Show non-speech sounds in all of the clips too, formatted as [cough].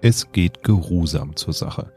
Es geht geruhsam zur Sache.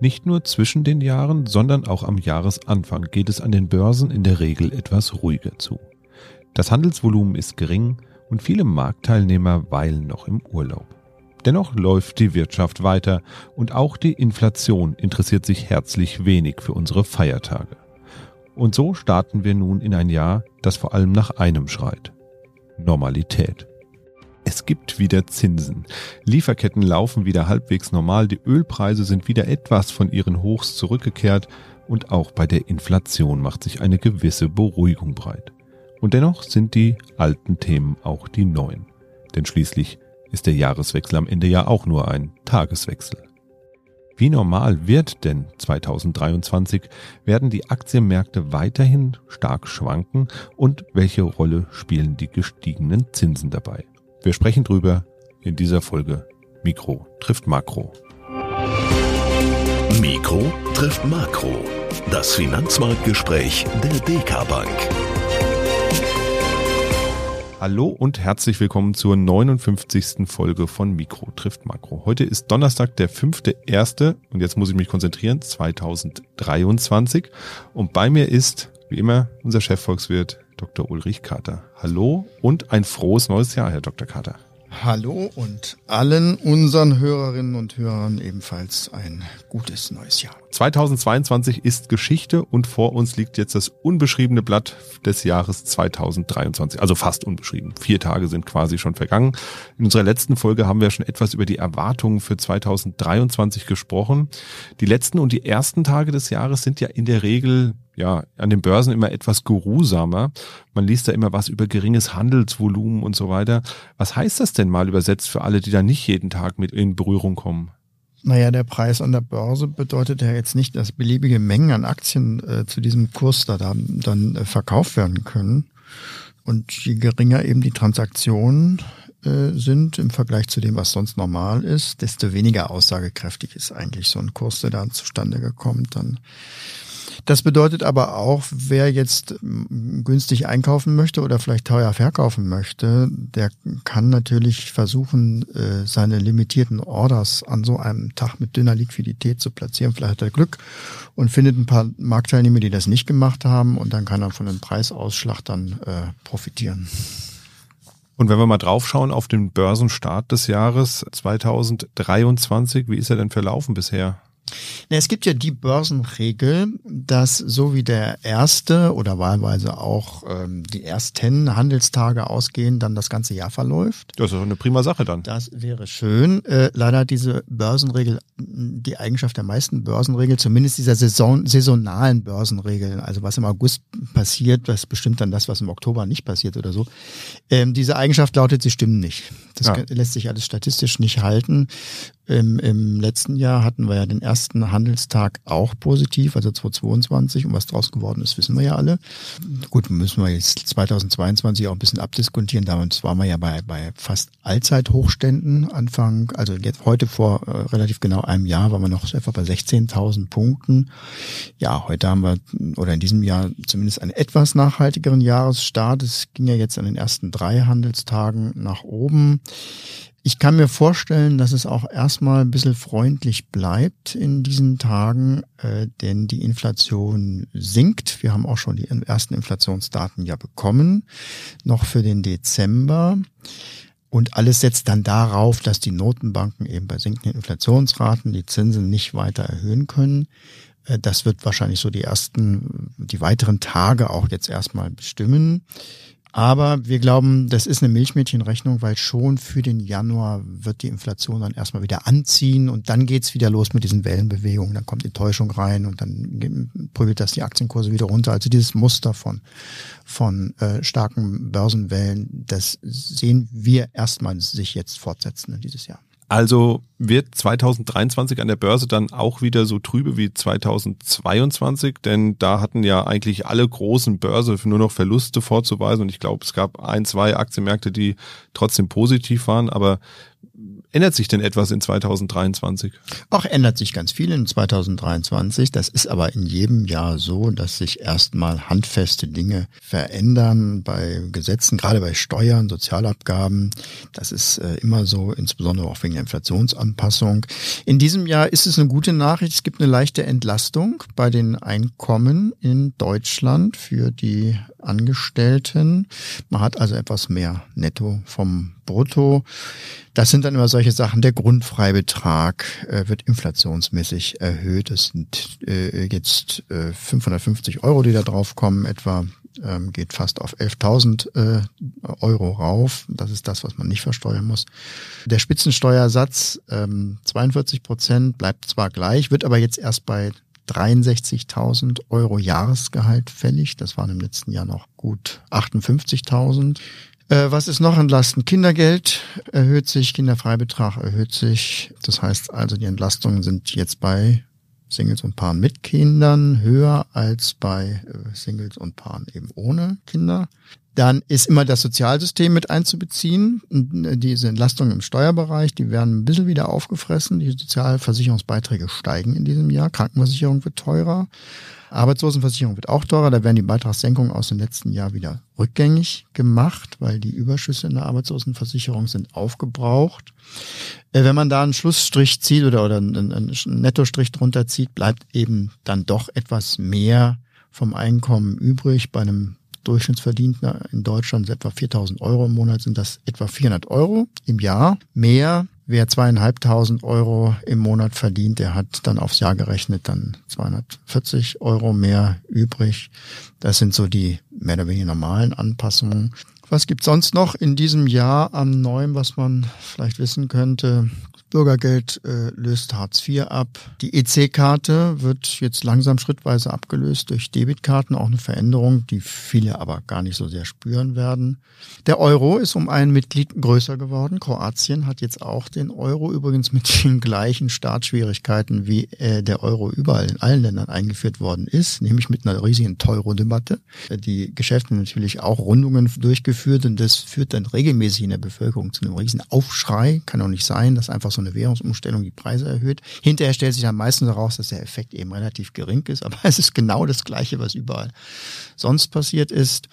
Nicht nur zwischen den Jahren, sondern auch am Jahresanfang geht es an den Börsen in der Regel etwas ruhiger zu. Das Handelsvolumen ist gering und viele Marktteilnehmer weilen noch im Urlaub. Dennoch läuft die Wirtschaft weiter und auch die Inflation interessiert sich herzlich wenig für unsere Feiertage. Und so starten wir nun in ein Jahr, das vor allem nach einem schreit. Normalität. Es gibt wieder Zinsen. Lieferketten laufen wieder halbwegs normal, die Ölpreise sind wieder etwas von ihren Hochs zurückgekehrt und auch bei der Inflation macht sich eine gewisse Beruhigung breit. Und dennoch sind die alten Themen auch die neuen. Denn schließlich ist der Jahreswechsel am Ende ja auch nur ein Tageswechsel. Wie normal wird denn 2023? Werden die Aktienmärkte weiterhin stark schwanken und welche Rolle spielen die gestiegenen Zinsen dabei? Wir sprechen drüber in dieser Folge Mikro trifft Makro. Mikro trifft Makro. Das Finanzmarktgespräch der DK Bank. Hallo und herzlich willkommen zur 59. Folge von Mikro trifft Makro. Heute ist Donnerstag, der 5.1. und jetzt muss ich mich konzentrieren, 2023. Und bei mir ist, wie immer, unser Chefvolkswirt Dr. Ulrich Kater. Hallo und ein frohes neues Jahr, Herr Dr. Kater. Hallo und allen unseren Hörerinnen und Hörern ebenfalls ein gutes neues Jahr. 2022 ist Geschichte und vor uns liegt jetzt das unbeschriebene Blatt des Jahres 2023. Also fast unbeschrieben. Vier Tage sind quasi schon vergangen. In unserer letzten Folge haben wir schon etwas über die Erwartungen für 2023 gesprochen. Die letzten und die ersten Tage des Jahres sind ja in der Regel ja, an den Börsen immer etwas geruhsamer. Man liest da immer was über geringes Handelsvolumen und so weiter. Was heißt das denn mal übersetzt für alle, die da nicht jeden Tag mit in Berührung kommen? Naja, der Preis an der Börse bedeutet ja jetzt nicht, dass beliebige Mengen an Aktien äh, zu diesem Kurs da dann, dann äh, verkauft werden können. Und je geringer eben die Transaktionen äh, sind im Vergleich zu dem, was sonst normal ist, desto weniger aussagekräftig ist eigentlich so ein Kurs, der da zustande gekommen. Dann das bedeutet aber auch, wer jetzt günstig einkaufen möchte oder vielleicht teuer verkaufen möchte, der kann natürlich versuchen, äh, seine limitierten Orders an so einem Tag mit dünner Liquidität zu platzieren. Vielleicht hat er Glück und findet ein paar Marktteilnehmer, die das nicht gemacht haben und dann kann er von dem Preisausschlag dann äh, profitieren. Und wenn wir mal draufschauen auf den Börsenstart des Jahres 2023, wie ist er denn verlaufen bisher? Es gibt ja die Börsenregel, dass so wie der erste oder wahlweise auch ähm, die ersten Handelstage ausgehen, dann das ganze Jahr verläuft. Das ist doch eine prima Sache dann. Das wäre schön. Äh, leider hat diese Börsenregel die Eigenschaft der meisten Börsenregeln, zumindest dieser Saison, saisonalen Börsenregeln, also was im August passiert, das bestimmt dann das, was im Oktober nicht passiert oder so. Ähm, diese Eigenschaft lautet, sie stimmen nicht. Das ja. lässt sich alles statistisch nicht halten. Im, Im letzten Jahr hatten wir ja den ersten Handelstag auch positiv, also 2022. Und was draus geworden ist, wissen wir ja alle. Gut, müssen wir jetzt 2022 auch ein bisschen abdiskutieren. Damals waren wir ja bei, bei fast Allzeithochständen Anfang, also jetzt heute vor äh, relativ genau einem Jahr waren wir noch etwa bei 16.000 Punkten. Ja, heute haben wir, oder in diesem Jahr zumindest einen etwas nachhaltigeren Jahresstart. Es ging ja jetzt an den ersten drei Handelstagen nach oben. Ich kann mir vorstellen, dass es auch erstmal ein bisschen freundlich bleibt in diesen Tagen, äh, denn die Inflation sinkt. Wir haben auch schon die ersten Inflationsdaten ja bekommen, noch für den Dezember. Und alles setzt dann darauf, dass die Notenbanken eben bei sinkenden Inflationsraten die Zinsen nicht weiter erhöhen können. Äh, das wird wahrscheinlich so die ersten, die weiteren Tage auch jetzt erstmal bestimmen. Aber wir glauben, das ist eine Milchmädchenrechnung, weil schon für den Januar wird die Inflation dann erstmal wieder anziehen und dann geht's wieder los mit diesen Wellenbewegungen. Dann kommt Enttäuschung rein und dann prügelt das die Aktienkurse wieder runter. Also dieses Muster von, von äh, starken Börsenwellen, das sehen wir erstmal sich jetzt fortsetzen in dieses Jahr. Also wird 2023 an der Börse dann auch wieder so trübe wie 2022, denn da hatten ja eigentlich alle großen Börse nur noch Verluste vorzuweisen. Und ich glaube, es gab ein, zwei Aktienmärkte, die trotzdem positiv waren, aber ändert sich denn etwas in 2023? Auch ändert sich ganz viel in 2023. Das ist aber in jedem Jahr so, dass sich erstmal handfeste Dinge verändern bei Gesetzen, gerade bei Steuern, Sozialabgaben. Das ist äh, immer so, insbesondere auch wegen der Inflationsanpassung. In diesem Jahr ist es eine gute Nachricht. Es gibt eine leichte Entlastung bei den Einkommen in Deutschland für die Angestellten. Man hat also etwas mehr Netto vom Brutto. Das sind dann immer solche Sachen. Der Grundfreibetrag äh, wird inflationsmäßig erhöht. Es sind äh, jetzt äh, 550 Euro, die da drauf kommen, etwa ähm, geht fast auf 11.000 äh, Euro rauf. Das ist das, was man nicht versteuern muss. Der Spitzensteuersatz ähm, 42 Prozent bleibt zwar gleich, wird aber jetzt erst bei 63.000 Euro Jahresgehalt fällig. Das waren im letzten Jahr noch gut 58.000. Äh, was ist noch entlasten? Kindergeld erhöht sich, Kinderfreibetrag erhöht sich. Das heißt also, die Entlastungen sind jetzt bei Singles und Paaren mit Kindern höher als bei äh, Singles und Paaren eben ohne Kinder. Dann ist immer das Sozialsystem mit einzubeziehen. Äh, diese Entlastungen im Steuerbereich, die werden ein bisschen wieder aufgefressen. Die Sozialversicherungsbeiträge steigen in diesem Jahr. Krankenversicherung wird teurer. Arbeitslosenversicherung wird auch teurer. Da werden die Beitragssenkungen aus dem letzten Jahr wieder rückgängig gemacht, weil die Überschüsse in der Arbeitslosenversicherung sind aufgebraucht. Äh, wenn man da einen Schlussstrich zieht oder, oder einen, Nettostrich drunter zieht, bleibt eben dann doch etwas mehr vom Einkommen übrig. Bei einem Durchschnittsverdienter in Deutschland ist etwa 4000 Euro im Monat, sind das etwa 400 Euro im Jahr mehr Wer zweieinhalbtausend Euro im Monat verdient, der hat dann aufs Jahr gerechnet dann 240 Euro mehr übrig. Das sind so die mehr oder weniger normalen Anpassungen. Was gibt's sonst noch in diesem Jahr am Neuen, was man vielleicht wissen könnte? Bürgergeld äh, löst Hartz IV ab. Die EC-Karte wird jetzt langsam schrittweise abgelöst durch Debitkarten, auch eine Veränderung, die viele aber gar nicht so sehr spüren werden. Der Euro ist um ein Mitglied größer geworden. Kroatien hat jetzt auch den Euro, übrigens mit den gleichen Startschwierigkeiten, wie äh, der Euro überall in allen Ländern eingeführt worden ist, nämlich mit einer riesigen Teuro-Debatte. Die Geschäfte natürlich auch Rundungen durchgeführt und das führt dann regelmäßig in der Bevölkerung zu einem riesen Aufschrei. Kann doch nicht sein, dass einfach so so eine Währungsumstellung die Preise erhöht. Hinterher stellt sich dann meistens heraus, dass der Effekt eben relativ gering ist, aber [laughs] es ist genau das Gleiche, was überall sonst passiert ist.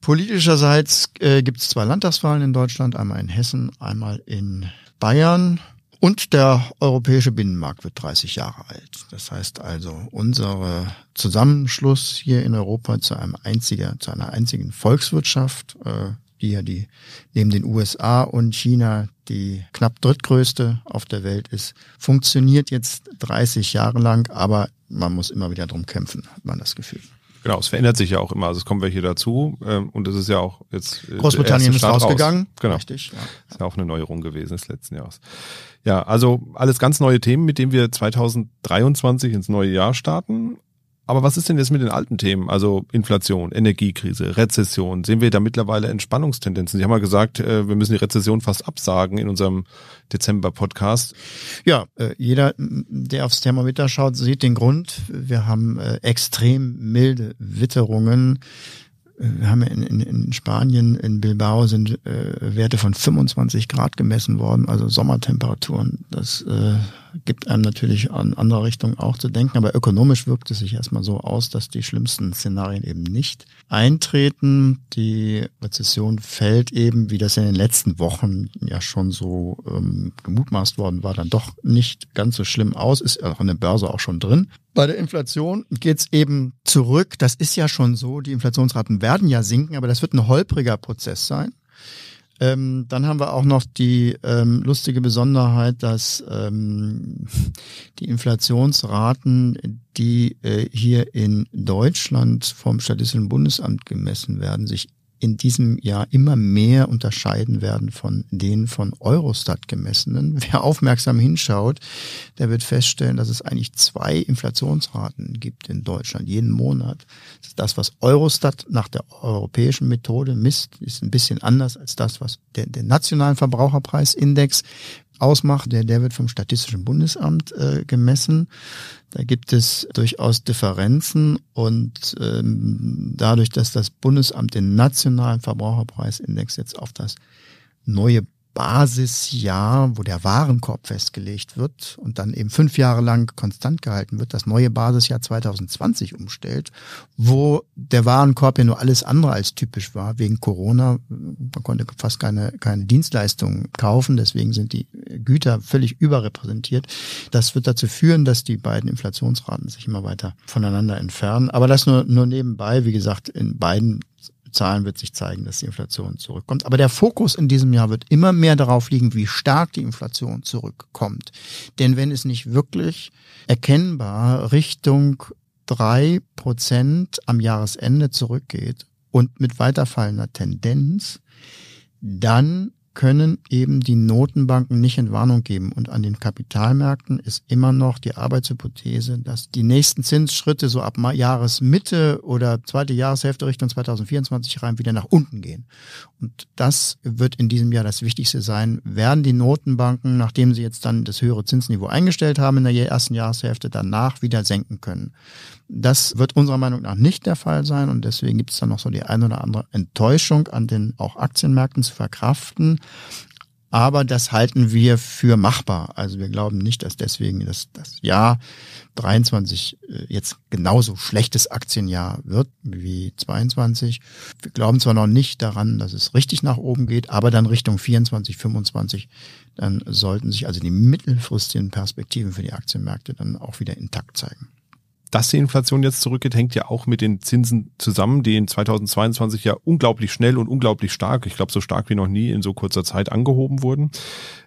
Politischerseits äh, gibt es zwei Landtagswahlen in Deutschland, einmal in Hessen, einmal in Bayern. Und der europäische Binnenmarkt wird 30 Jahre alt. Das heißt also, unser Zusammenschluss hier in Europa zu einem einziger, zu einer einzigen Volkswirtschaft, äh, die ja die neben den USA und China die knapp drittgrößte auf der Welt ist, funktioniert jetzt 30 Jahre lang, aber man muss immer wieder drum kämpfen, hat man das Gefühl. Genau, es verändert sich ja auch immer. Also es kommen welche dazu ähm, und es ist ja auch jetzt äh, Großbritannien ist rausgegangen. Raus. Genau, richtig. Ja. Ist ja auch eine Neuerung gewesen des letzten Jahres. Ja, also alles ganz neue Themen, mit denen wir 2023 ins neue Jahr starten. Aber was ist denn jetzt mit den alten Themen? Also Inflation, Energiekrise, Rezession. Sehen wir da mittlerweile Entspannungstendenzen? Sie haben ja gesagt, äh, wir müssen die Rezession fast absagen in unserem Dezember-Podcast. Ja, äh, jeder, der aufs Thermometer schaut, sieht den Grund. Wir haben äh, extrem milde Witterungen. Wir haben in, in, in Spanien, in Bilbao sind Werte von 25 Grad gemessen worden, also Sommertemperaturen. Das äh, gibt einem natürlich an anderer Richtung auch zu denken, aber ökonomisch wirkt es sich erstmal so aus, dass die schlimmsten Szenarien eben nicht eintreten. Die Rezession fällt eben, wie das in den letzten Wochen ja schon so ähm, gemutmaßt worden war, dann doch nicht ganz so schlimm aus, ist auch an der Börse auch schon drin. Bei der Inflation geht's eben zurück. Das ist ja schon so, die Inflationsraten werden ja sinken, aber das wird ein holpriger Prozess sein. Ähm, dann haben wir auch noch die ähm, lustige Besonderheit, dass ähm, die Inflationsraten, die äh, hier in Deutschland vom Statistischen Bundesamt gemessen werden, sich in diesem Jahr immer mehr unterscheiden werden von den von Eurostat gemessenen. [laughs] Wer aufmerksam hinschaut, der wird feststellen, dass es eigentlich zwei Inflationsraten gibt in Deutschland jeden Monat. Das, was Eurostat nach der europäischen Methode misst, ist ein bisschen anders als das, was der, der nationalen Verbraucherpreisindex ausmacht. Der, der wird vom Statistischen Bundesamt äh, gemessen. Da gibt es durchaus Differenzen und ähm, dadurch, dass das Bundesamt den nationalen Verbraucherpreisindex jetzt auf das neue Basisjahr, wo der Warenkorb festgelegt wird und dann eben fünf Jahre lang konstant gehalten wird, das neue Basisjahr 2020 umstellt, wo der Warenkorb ja nur alles andere als typisch war, wegen Corona. Man konnte fast keine, keine Dienstleistungen kaufen, deswegen sind die Güter völlig überrepräsentiert. Das wird dazu führen, dass die beiden Inflationsraten sich immer weiter voneinander entfernen. Aber das nur, nur nebenbei, wie gesagt, in beiden Zahlen wird sich zeigen, dass die Inflation zurückkommt. Aber der Fokus in diesem Jahr wird immer mehr darauf liegen, wie stark die Inflation zurückkommt. Denn wenn es nicht wirklich erkennbar Richtung drei Prozent am Jahresende zurückgeht und mit weiterfallender Tendenz, dann können eben die Notenbanken nicht in Warnung geben. Und an den Kapitalmärkten ist immer noch die Arbeitshypothese, dass die nächsten Zinsschritte so ab Jahresmitte oder zweite Jahreshälfte Richtung 2024 rein wieder nach unten gehen. Und das wird in diesem Jahr das Wichtigste sein. Werden die Notenbanken, nachdem sie jetzt dann das höhere Zinsniveau eingestellt haben in der ersten Jahreshälfte, danach wieder senken können? Das wird unserer Meinung nach nicht der Fall sein und deswegen gibt es dann noch so die ein oder andere Enttäuschung an den auch Aktienmärkten zu verkraften. Aber das halten wir für machbar. Also wir glauben nicht, dass deswegen das, das Jahr 23 äh, jetzt genauso schlechtes Aktienjahr wird wie 22. Wir glauben zwar noch nicht daran, dass es richtig nach oben geht, aber dann Richtung 24, 25, dann sollten sich also die mittelfristigen Perspektiven für die Aktienmärkte dann auch wieder intakt zeigen dass die Inflation jetzt zurückgeht, hängt ja auch mit den Zinsen zusammen, die in 2022 ja unglaublich schnell und unglaublich stark, ich glaube so stark wie noch nie in so kurzer Zeit angehoben wurden.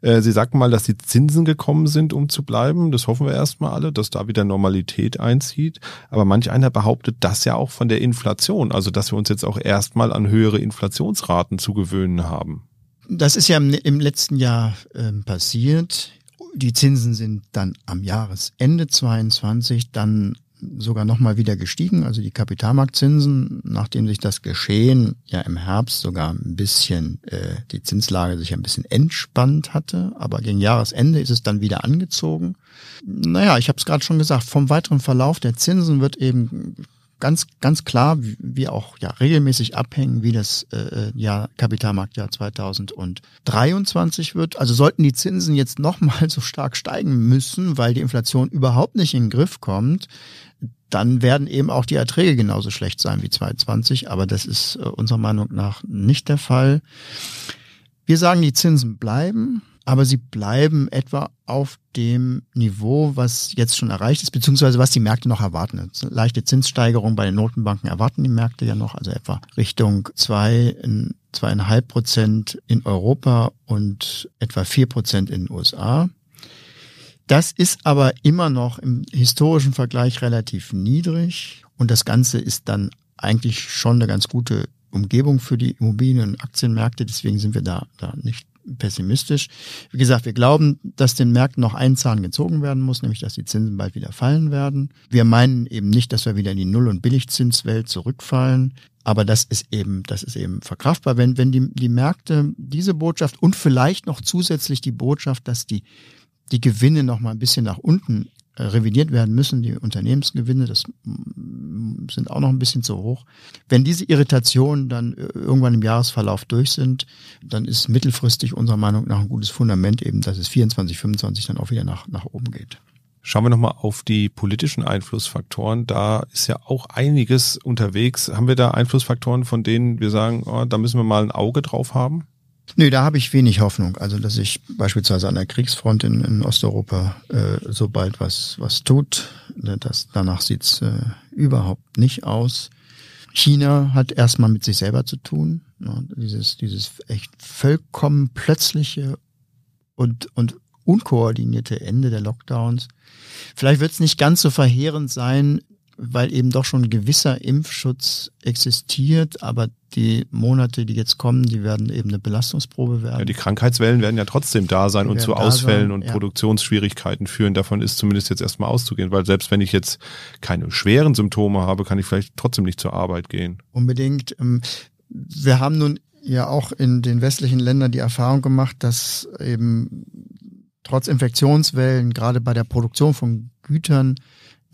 Äh, Sie sagten mal, dass die Zinsen gekommen sind, um zu bleiben. Das hoffen wir erstmal alle, dass da wieder Normalität einzieht. Aber manch einer behauptet das ja auch von der Inflation, also dass wir uns jetzt auch erstmal an höhere Inflationsraten zu gewöhnen haben. Das ist ja im, letzten Jahr äh, passiert. Die Zinsen sind dann am Jahresende 22 dann sogar nochmal wieder gestiegen. Also die Kapitalmarktzinsen, nachdem sich das Geschehen ja im Herbst sogar ein bisschen, äh, die Zinslage sich ein bisschen entspannt hatte, aber gegen Jahresende ist es dann wieder angezogen. Naja, ich habe es gerade schon gesagt, vom weiteren Verlauf der Zinsen wird eben ganz, ganz klar, wie auch ja regelmäßig abhängen, wie das äh, Jahr Kapitalmarktjahr 2023 wird. Also sollten die Zinsen jetzt nochmal [laughs] so stark steigen müssen, weil die Inflation überhaupt nicht in den Griff kommt, dann werden eben auch die Erträge genauso schlecht sein wie 2020. Aber das ist äh, unserer Meinung nach nicht der Fall. Wir sagen, die Zinsen bleiben aber sie bleiben etwa auf dem Niveau, was jetzt schon erreicht ist, beziehungsweise was die Märkte noch erwarten. Leichte Zinssteigerung bei den Notenbanken erwarten die Märkte ja noch, also etwa Richtung zwei, zweieinhalb Prozent in Europa und etwa vier Prozent in den USA. Das ist aber immer noch im historischen Vergleich relativ niedrig und das Ganze ist dann eigentlich schon eine ganz gute Umgebung für die Immobilien- und Aktienmärkte. Deswegen sind wir da, da nicht pessimistisch. Wie gesagt, wir glauben, dass den Märkten noch ein Zahn gezogen werden muss, nämlich dass die Zinsen bald wieder fallen werden. Wir meinen eben nicht, dass wir wieder in die Null- und Billigzinswelt zurückfallen. Aber das ist eben, das ist eben verkraftbar, wenn, wenn die, die Märkte diese Botschaft und vielleicht noch zusätzlich die Botschaft, dass die, die Gewinne noch mal ein bisschen nach unten äh, revidiert werden müssen, die Unternehmensgewinne, das mm, sind auch noch ein bisschen zu hoch. Wenn diese Irritationen dann äh, irgendwann im Jahresverlauf durch sind, dann ist mittelfristig unserer Meinung nach ein gutes Fundament eben, dass es 24, 25 dann auch wieder nach, nach oben geht. Schauen wir nochmal auf die politischen Einflussfaktoren. Da ist ja auch einiges unterwegs. Haben wir da Einflussfaktoren, von denen wir sagen, oh, da müssen wir mal ein Auge drauf haben? Nö, da habe ich wenig Hoffnung. Also, dass sich beispielsweise an der Kriegsfront in, in Osteuropa äh, so bald was, was tut. Ne, das, danach sieht's äh, überhaupt nicht aus. China hat erstmal mit sich selber zu tun. Ne, dieses, dieses echt vollkommen plötzliche und, und unkoordinierte Ende der Lockdowns. Vielleicht wird es nicht ganz so verheerend sein, weil eben doch schon gewisser Impfschutz existiert, aber die Monate, die jetzt kommen, die werden eben eine Belastungsprobe werden. Ja, die Krankheitswellen werden ja trotzdem da sein die und zu Ausfällen sein, und ja. Produktionsschwierigkeiten führen. Davon ist zumindest jetzt erstmal auszugehen, weil selbst wenn ich jetzt keine schweren Symptome habe, kann ich vielleicht trotzdem nicht zur Arbeit gehen. Unbedingt. Ähm, wir haben nun ja auch in den westlichen Ländern die Erfahrung gemacht, dass eben trotz Infektionswellen, gerade bei der Produktion von Gütern,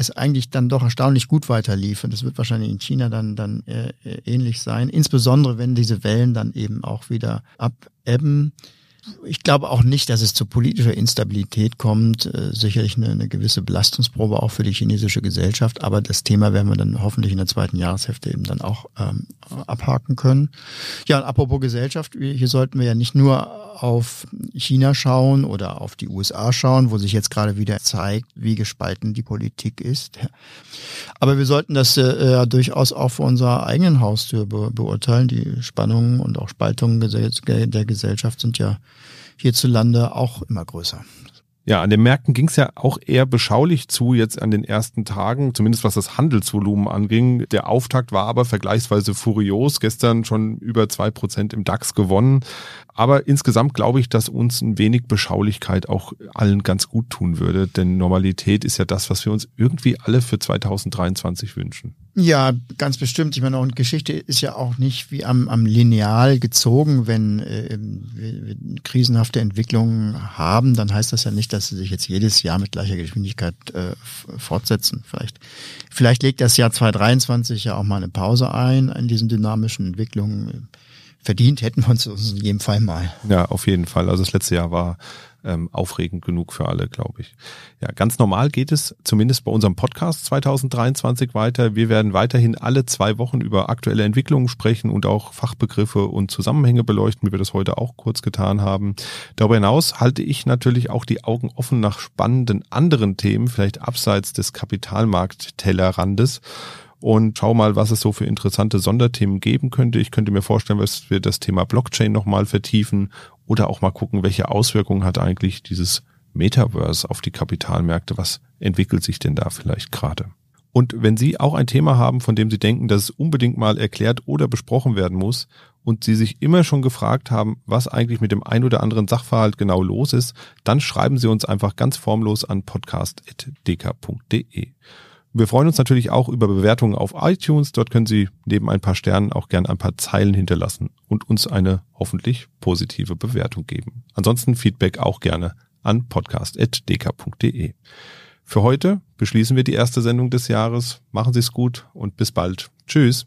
es eigentlich dann doch erstaunlich gut weiterlief. Und das wird wahrscheinlich in China dann, dann äh, ähnlich sein. Insbesondere, wenn diese Wellen dann eben auch wieder abebben. Ich glaube auch nicht, dass es zu politischer Instabilität kommt. Äh, sicherlich eine, eine, gewisse Belastungsprobe auch für die chinesische Gesellschaft, aber das Thema werden wir dann hoffentlich in der zweiten Jahreshälfte eben dann auch ähm, abhaken können. Ja, und apropos Gesellschaft, hier sollten wir ja nicht nur auf China schauen oder auf die USA schauen, wo sich jetzt gerade wieder zeigt, wie gespalten die Politik ist. Aber wir sollten das äh, durchaus auch vor unserer eigenen Haustür be beurteilen. Die Spannungen und auch Spaltungen der Gesellschaft sind ja hierzulande auch immer größer. Ja, an den Märkten ging es ja auch eher beschaulich zu jetzt an den ersten Tagen, zumindest was das Handelsvolumen anging. Der Auftakt war aber vergleichsweise furios. Gestern schon über zwei Prozent im DAX gewonnen. Aber insgesamt glaube ich, dass uns ein wenig Beschaulichkeit auch allen ganz gut tun würde. Denn Normalität ist ja das, was wir uns irgendwie alle für 2023 wünschen. Ja, ganz bestimmt. Ich meine, und Geschichte ist ja auch nicht wie am, am Lineal gezogen. Wenn äh, wir, krisenhafte Entwicklungen haben, dann heißt das ja nicht, dass sie sich jetzt jedes Jahr mit gleicher Geschwindigkeit äh, fortsetzen. Vielleicht, vielleicht legt das Jahr 2023 ja auch mal eine Pause ein in diesen dynamischen Entwicklungen verdient hätten wir uns in jedem Fall mal. Ja, auf jeden Fall. Also das letzte Jahr war ähm, aufregend genug für alle, glaube ich. Ja, ganz normal geht es zumindest bei unserem Podcast 2023 weiter. Wir werden weiterhin alle zwei Wochen über aktuelle Entwicklungen sprechen und auch Fachbegriffe und Zusammenhänge beleuchten, wie wir das heute auch kurz getan haben. Darüber hinaus halte ich natürlich auch die Augen offen nach spannenden anderen Themen, vielleicht abseits des Kapitalmarkttellerrandes und schau mal, was es so für interessante Sonderthemen geben könnte. Ich könnte mir vorstellen, dass wir das Thema Blockchain nochmal vertiefen oder auch mal gucken, welche Auswirkungen hat eigentlich dieses Metaverse auf die Kapitalmärkte. Was entwickelt sich denn da vielleicht gerade? Und wenn Sie auch ein Thema haben, von dem Sie denken, dass es unbedingt mal erklärt oder besprochen werden muss und Sie sich immer schon gefragt haben, was eigentlich mit dem ein oder anderen Sachverhalt genau los ist, dann schreiben Sie uns einfach ganz formlos an podcast.dk.de. Wir freuen uns natürlich auch über Bewertungen auf iTunes. Dort können Sie neben ein paar Sternen auch gern ein paar Zeilen hinterlassen und uns eine hoffentlich positive Bewertung geben. Ansonsten Feedback auch gerne an podcast.dk.de. Für heute beschließen wir die erste Sendung des Jahres. Machen Sie es gut und bis bald. Tschüss.